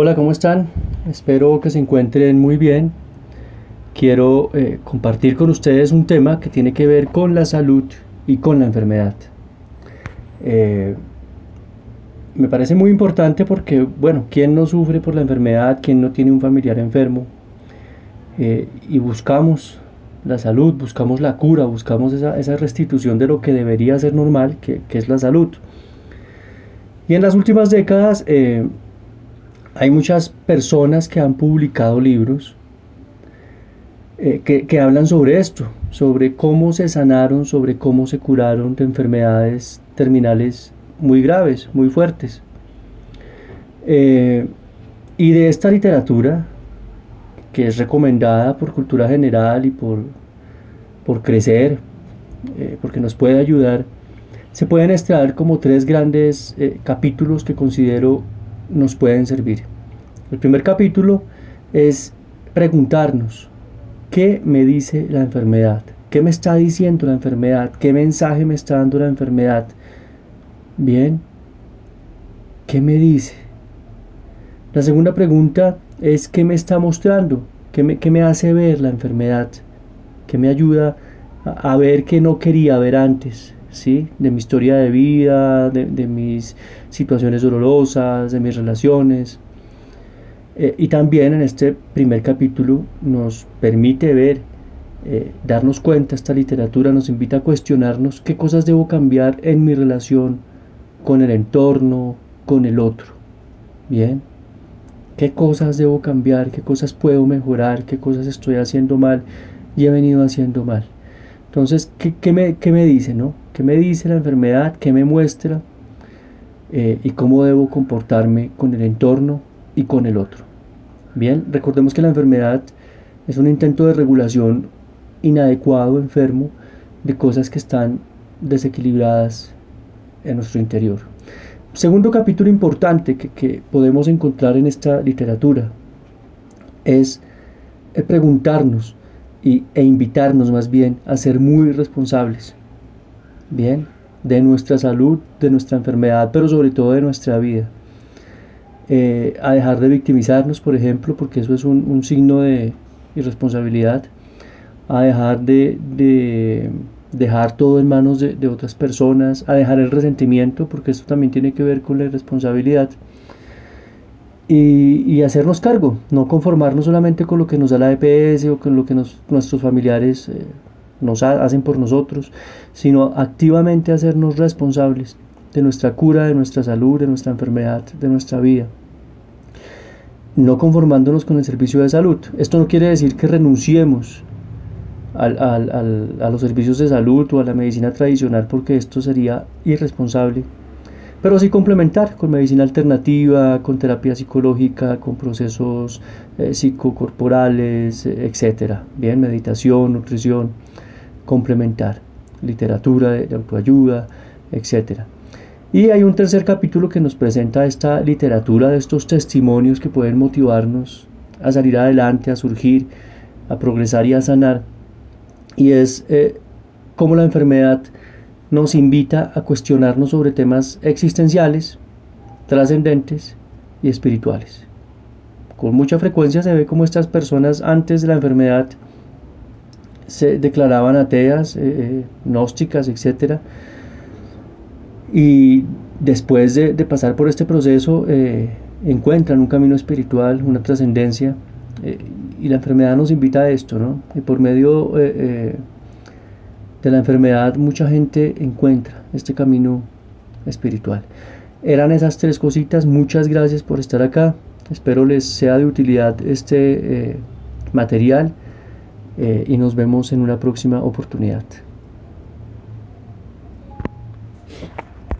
Hola, ¿cómo están? Espero que se encuentren muy bien. Quiero eh, compartir con ustedes un tema que tiene que ver con la salud y con la enfermedad. Eh, me parece muy importante porque, bueno, ¿quién no sufre por la enfermedad? ¿Quién no tiene un familiar enfermo? Eh, y buscamos la salud, buscamos la cura, buscamos esa, restitución de lo que debería ser normal, que, es la salud. Y en las últimas décadas hay muchas personas que han publicado libros eh, que, hablan sobre esto, sobre cómo se sanaron, sobre cómo se curaron de enfermedades terminales muy graves, muy fuertes. Eh, y de esta literatura, que es recomendada por cultura general y por, por crecer, eh, porque nos puede ayudar, se pueden extraer como tres grandes capítulos que considero nos pueden servir. El primer capítulo es preguntarnos, ¿qué me dice la enfermedad? ¿Qué me está diciendo la enfermedad? ¿Qué mensaje me está dando la enfermedad? Bien, ¿qué me dice? La segunda pregunta es ¿qué me está mostrando? ¿Qué me, hace ver la enfermedad? ¿Qué me ayuda a, ver que no quería ver antes? ¿Sí? De mi historia de vida, de mis situaciones dolorosas, de mis relaciones. Eh, y también en este primer capítulo nos permite ver, eh, darnos cuenta, esta literatura nos invita a cuestionarnos qué cosas debo cambiar en mi relación con el entorno, con el otro. Bien, qué cosas debo cambiar, qué cosas puedo mejorar, qué cosas estoy haciendo mal y he venido haciendo mal. Entonces, ¿qué, me, qué me, dice? No? ¿Qué me dice la enfermedad? ¿Qué me muestra? Eh, y cómo debo comportarme con el entorno y con el otro. Bien, recordemos que la enfermedad es un intento de regulación inadecuado, enfermo, de cosas que están desequilibradas en nuestro interior. Segundo capítulo importante que, podemos encontrar en esta literatura es eh, preguntarnos y, e invitarnos más bien a ser muy responsables. Bien, de nuestra salud, de nuestra enfermedad, pero sobre todo de nuestra vida. Eh, a dejar de victimizarnos, por ejemplo, porque eso es un, signo de irresponsabilidad, a dejar de, dejar todo en manos de, otras personas, a dejar el resentimiento, porque esto también tiene que ver con la irresponsabilidad, y, hacernos cargo, no conformarnos solamente con lo que nos da la EPS o con lo que nuestros familiares eh, nos hacen por nosotros, sino activamente hacernos responsables de nuestra cura, de nuestra salud, de nuestra enfermedad, de nuestra vida. No conformándonos con el servicio de salud. Esto no quiere decir que renunciemos a los servicios de salud o a la medicina tradicional porque esto sería irresponsable. Pero sí complementar con medicina alternativa, con terapia psicológica, con procesos eh, psicocorporales, etc. Bien, meditación, nutrición complementar, literatura de, autoayuda, etc. Y hay un tercer capítulo que nos presenta esta literatura de estos testimonios que pueden motivarnos a salir adelante, a surgir, a progresar y a sanar. Y es eh, cómo la enfermedad nos invita a cuestionarnos sobre temas existenciales, trascendentes y espirituales. Con mucha frecuencia se ve cómo estas personas antes de la enfermedad se declaraban ateas, eh, eh, gnósticas, etc. Y después de, pasar por este proceso eh, encuentran un camino espiritual, una trascendencia, y la enfermedad nos invita a esto, ¿no? Y por medio de la enfermedad mucha gente encuentra este camino espiritual. Eran esas tres cositas, muchas gracias por estar acá, espero les sea de utilidad este material. Eh, y nos vemos en una próxima oportunidad.